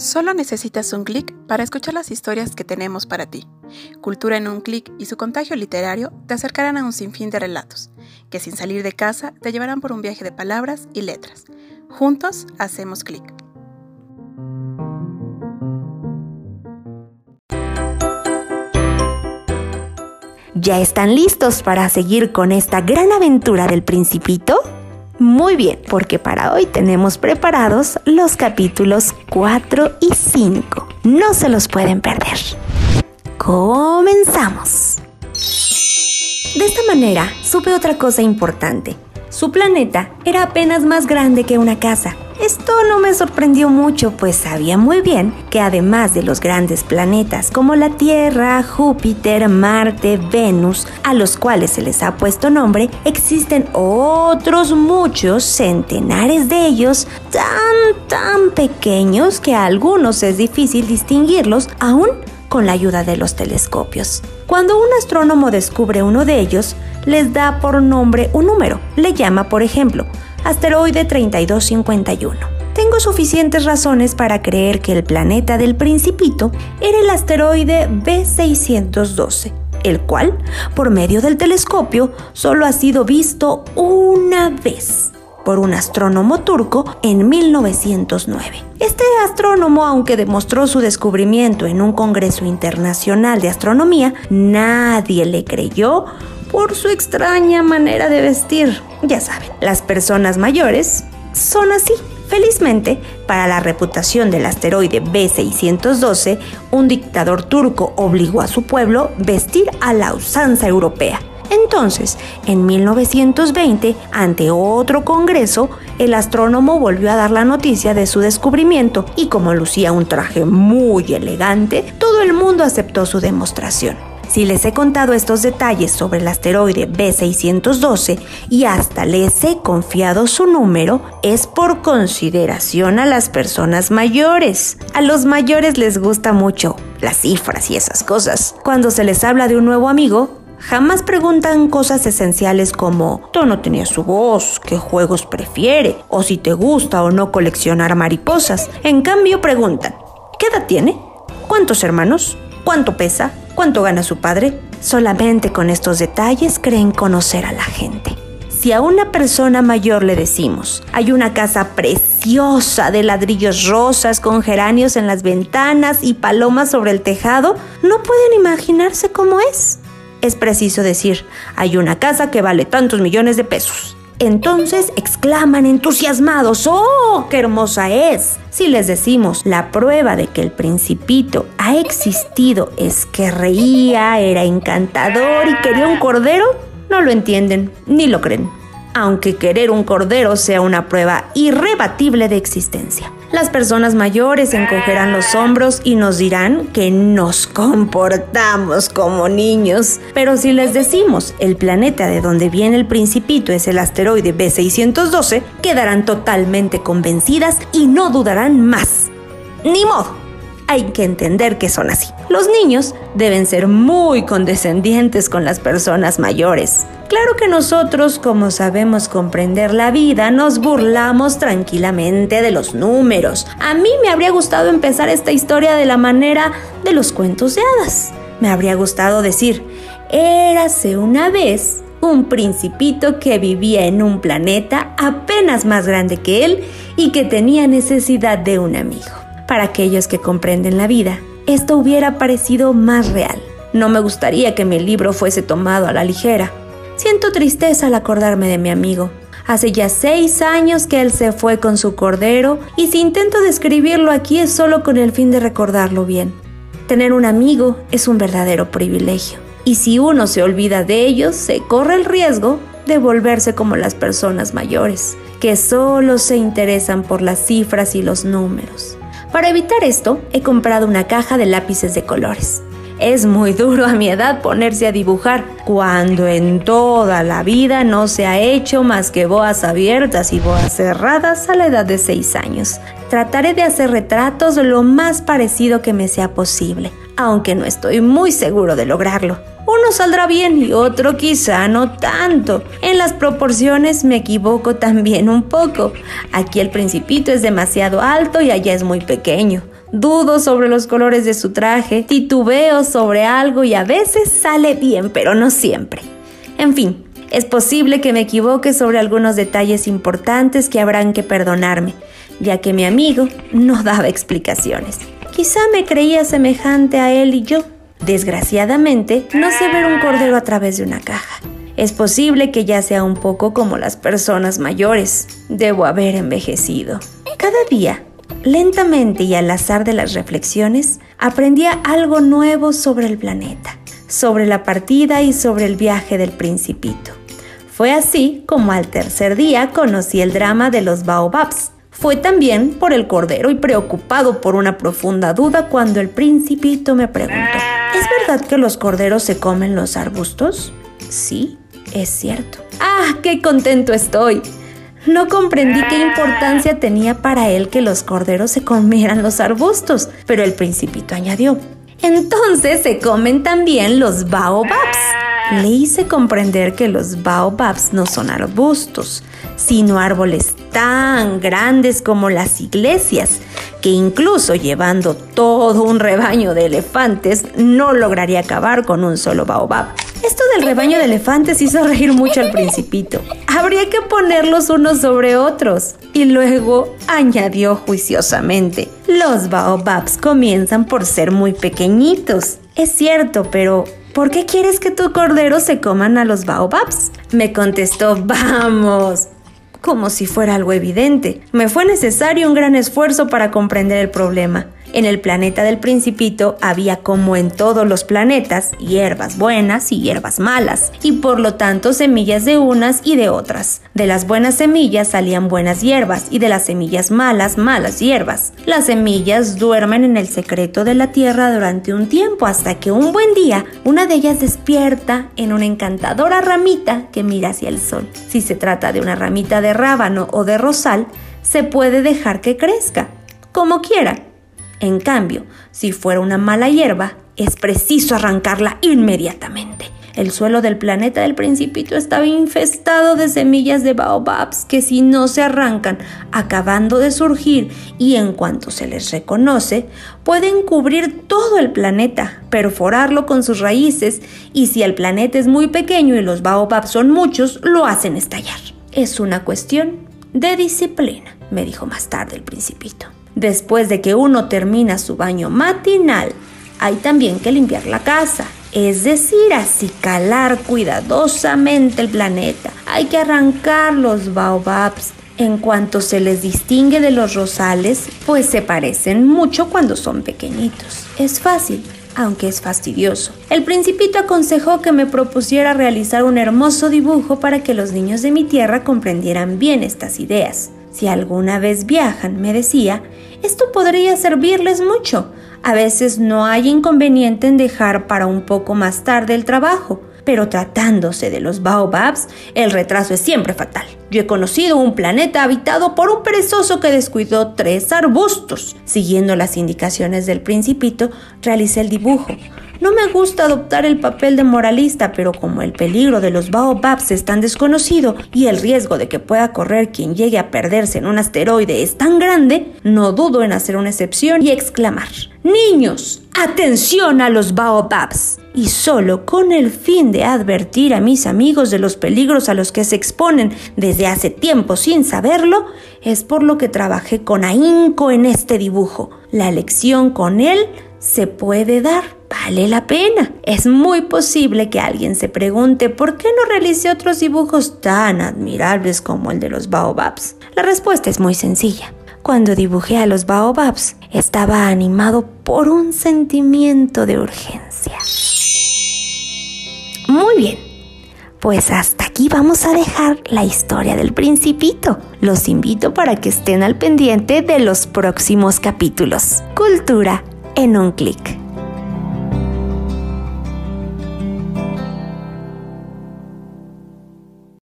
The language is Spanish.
Solo necesitas un clic para escuchar las historias que tenemos para ti. Cultura en un clic y su contagio literario te acercarán a un sinfín de relatos, que sin salir de casa te llevarán por un viaje de palabras y letras. Juntos hacemos clic. ¿Ya están listos para seguir con esta gran aventura del principito? Muy bien, porque para hoy tenemos preparados los capítulos 4 y 5. No se los pueden perder. Comenzamos. De esta manera, supe otra cosa importante. Su planeta era apenas más grande que una casa. Esto no me sorprendió mucho, pues sabía muy bien que además de los grandes planetas como la Tierra, Júpiter, Marte, Venus, a los cuales se les ha puesto nombre, existen otros muchos, centenares de ellos, tan, tan pequeños que a algunos es difícil distinguirlos aún con la ayuda de los telescopios. Cuando un astrónomo descubre uno de ellos, les da por nombre un número. Le llama, por ejemplo, asteroide 3251. Tengo suficientes razones para creer que el planeta del principito era el asteroide B612, el cual, por medio del telescopio, solo ha sido visto una vez por un astrónomo turco en 1909. Este astrónomo, aunque demostró su descubrimiento en un Congreso Internacional de Astronomía, nadie le creyó por su extraña manera de vestir. Ya saben, las personas mayores son así. Felizmente, para la reputación del asteroide B612, un dictador turco obligó a su pueblo vestir a la usanza europea. Entonces, en 1920, ante otro congreso, el astrónomo volvió a dar la noticia de su descubrimiento y como lucía un traje muy elegante, todo el mundo aceptó su demostración. Si les he contado estos detalles sobre el asteroide B612 y hasta les he confiado su número, es por consideración a las personas mayores. A los mayores les gusta mucho las cifras y esas cosas. Cuando se les habla de un nuevo amigo, Jamás preguntan cosas esenciales como no tenía su voz, qué juegos prefiere, o si te gusta o no coleccionar mariposas. En cambio preguntan, ¿qué edad tiene? ¿Cuántos hermanos? ¿Cuánto pesa? ¿Cuánto gana su padre? Solamente con estos detalles creen conocer a la gente. Si a una persona mayor le decimos, hay una casa preciosa de ladrillos rosas con geranios en las ventanas y palomas sobre el tejado, no pueden imaginarse cómo es. Es preciso decir, hay una casa que vale tantos millones de pesos. Entonces exclaman entusiasmados, ¡oh, qué hermosa es! Si les decimos la prueba de que el principito ha existido es que reía, era encantador y quería un cordero, no lo entienden ni lo creen aunque querer un cordero sea una prueba irrebatible de existencia. Las personas mayores encogerán los hombros y nos dirán que nos comportamos como niños. Pero si les decimos el planeta de donde viene el principito es el asteroide B612, quedarán totalmente convencidas y no dudarán más. Ni modo hay que entender que son así. Los niños deben ser muy condescendientes con las personas mayores. Claro que nosotros, como sabemos comprender la vida, nos burlamos tranquilamente de los números. A mí me habría gustado empezar esta historia de la manera de los cuentos de hadas. Me habría gustado decir, érase una vez un principito que vivía en un planeta apenas más grande que él y que tenía necesidad de un amigo. Para aquellos que comprenden la vida, esto hubiera parecido más real. No me gustaría que mi libro fuese tomado a la ligera. Siento tristeza al acordarme de mi amigo. Hace ya seis años que él se fue con su cordero y si intento describirlo aquí es solo con el fin de recordarlo bien. Tener un amigo es un verdadero privilegio. Y si uno se olvida de ellos, se corre el riesgo de volverse como las personas mayores, que solo se interesan por las cifras y los números. Para evitar esto, he comprado una caja de lápices de colores. Es muy duro a mi edad ponerse a dibujar, cuando en toda la vida no se ha hecho más que boas abiertas y boas cerradas a la edad de 6 años. Trataré de hacer retratos lo más parecido que me sea posible, aunque no estoy muy seguro de lograrlo. Saldrá bien y otro quizá no tanto. En las proporciones me equivoco también un poco. Aquí el principito es demasiado alto y allá es muy pequeño. Dudo sobre los colores de su traje, titubeo sobre algo y a veces sale bien, pero no siempre. En fin, es posible que me equivoque sobre algunos detalles importantes que habrán que perdonarme, ya que mi amigo no daba explicaciones. Quizá me creía semejante a él y yo. Desgraciadamente, no sé ver un cordero a través de una caja. Es posible que ya sea un poco como las personas mayores. Debo haber envejecido. Cada día, lentamente y al azar de las reflexiones, aprendía algo nuevo sobre el planeta, sobre la partida y sobre el viaje del principito. Fue así como al tercer día conocí el drama de los baobabs. Fue también por el cordero y preocupado por una profunda duda cuando el principito me preguntó, ¿es que los corderos se comen los arbustos? Sí, es cierto. ¡Ah, qué contento estoy! No comprendí qué importancia tenía para él que los corderos se comieran los arbustos, pero el principito añadió, entonces se comen también los baobabs. Le hice comprender que los baobabs no son arbustos, sino árboles tan grandes como las iglesias, que incluso llevando todo un rebaño de elefantes no lograría acabar con un solo baobab. Esto del rebaño de elefantes hizo reír mucho al principito. Habría que ponerlos unos sobre otros. Y luego añadió juiciosamente, los baobabs comienzan por ser muy pequeñitos. Es cierto, pero ¿por qué quieres que tu cordero se coman a los baobabs? Me contestó, vamos, como si fuera algo evidente. Me fue necesario un gran esfuerzo para comprender el problema. En el planeta del principito había como en todos los planetas hierbas buenas y hierbas malas, y por lo tanto semillas de unas y de otras. De las buenas semillas salían buenas hierbas y de las semillas malas malas hierbas. Las semillas duermen en el secreto de la tierra durante un tiempo hasta que un buen día una de ellas despierta en una encantadora ramita que mira hacia el sol. Si se trata de una ramita de rábano o de rosal, se puede dejar que crezca, como quiera en cambio, si fuera una mala hierba, es preciso arrancarla inmediatamente. El suelo del planeta del principito estaba infestado de semillas de baobabs que si no se arrancan acabando de surgir y en cuanto se les reconoce, pueden cubrir todo el planeta, perforarlo con sus raíces y si el planeta es muy pequeño y los baobabs son muchos, lo hacen estallar. Es una cuestión de disciplina, me dijo más tarde el principito. Después de que uno termina su baño matinal, hay también que limpiar la casa, es decir, acicalar cuidadosamente el planeta. Hay que arrancar los baobabs en cuanto se les distingue de los rosales, pues se parecen mucho cuando son pequeñitos. Es fácil, aunque es fastidioso. El principito aconsejó que me propusiera realizar un hermoso dibujo para que los niños de mi tierra comprendieran bien estas ideas. Si alguna vez viajan, me decía, esto podría servirles mucho. A veces no hay inconveniente en dejar para un poco más tarde el trabajo, pero tratándose de los baobabs, el retraso es siempre fatal. Yo he conocido un planeta habitado por un perezoso que descuidó tres arbustos. Siguiendo las indicaciones del principito, realicé el dibujo. No me gusta adoptar el papel de moralista, pero como el peligro de los baobabs es tan desconocido y el riesgo de que pueda correr quien llegue a perderse en un asteroide es tan grande, no dudo en hacer una excepción y exclamar, Niños, atención a los baobabs. Y solo con el fin de advertir a mis amigos de los peligros a los que se exponen desde hace tiempo sin saberlo, es por lo que trabajé con ahínco en este dibujo. La lección con él se puede dar vale la pena. Es muy posible que alguien se pregunte por qué no realicé otros dibujos tan admirables como el de los baobabs. La respuesta es muy sencilla. Cuando dibujé a los baobabs, estaba animado por un sentimiento de urgencia. Muy bien, pues hasta aquí vamos a dejar la historia del principito. Los invito para que estén al pendiente de los próximos capítulos. Cultura en un clic.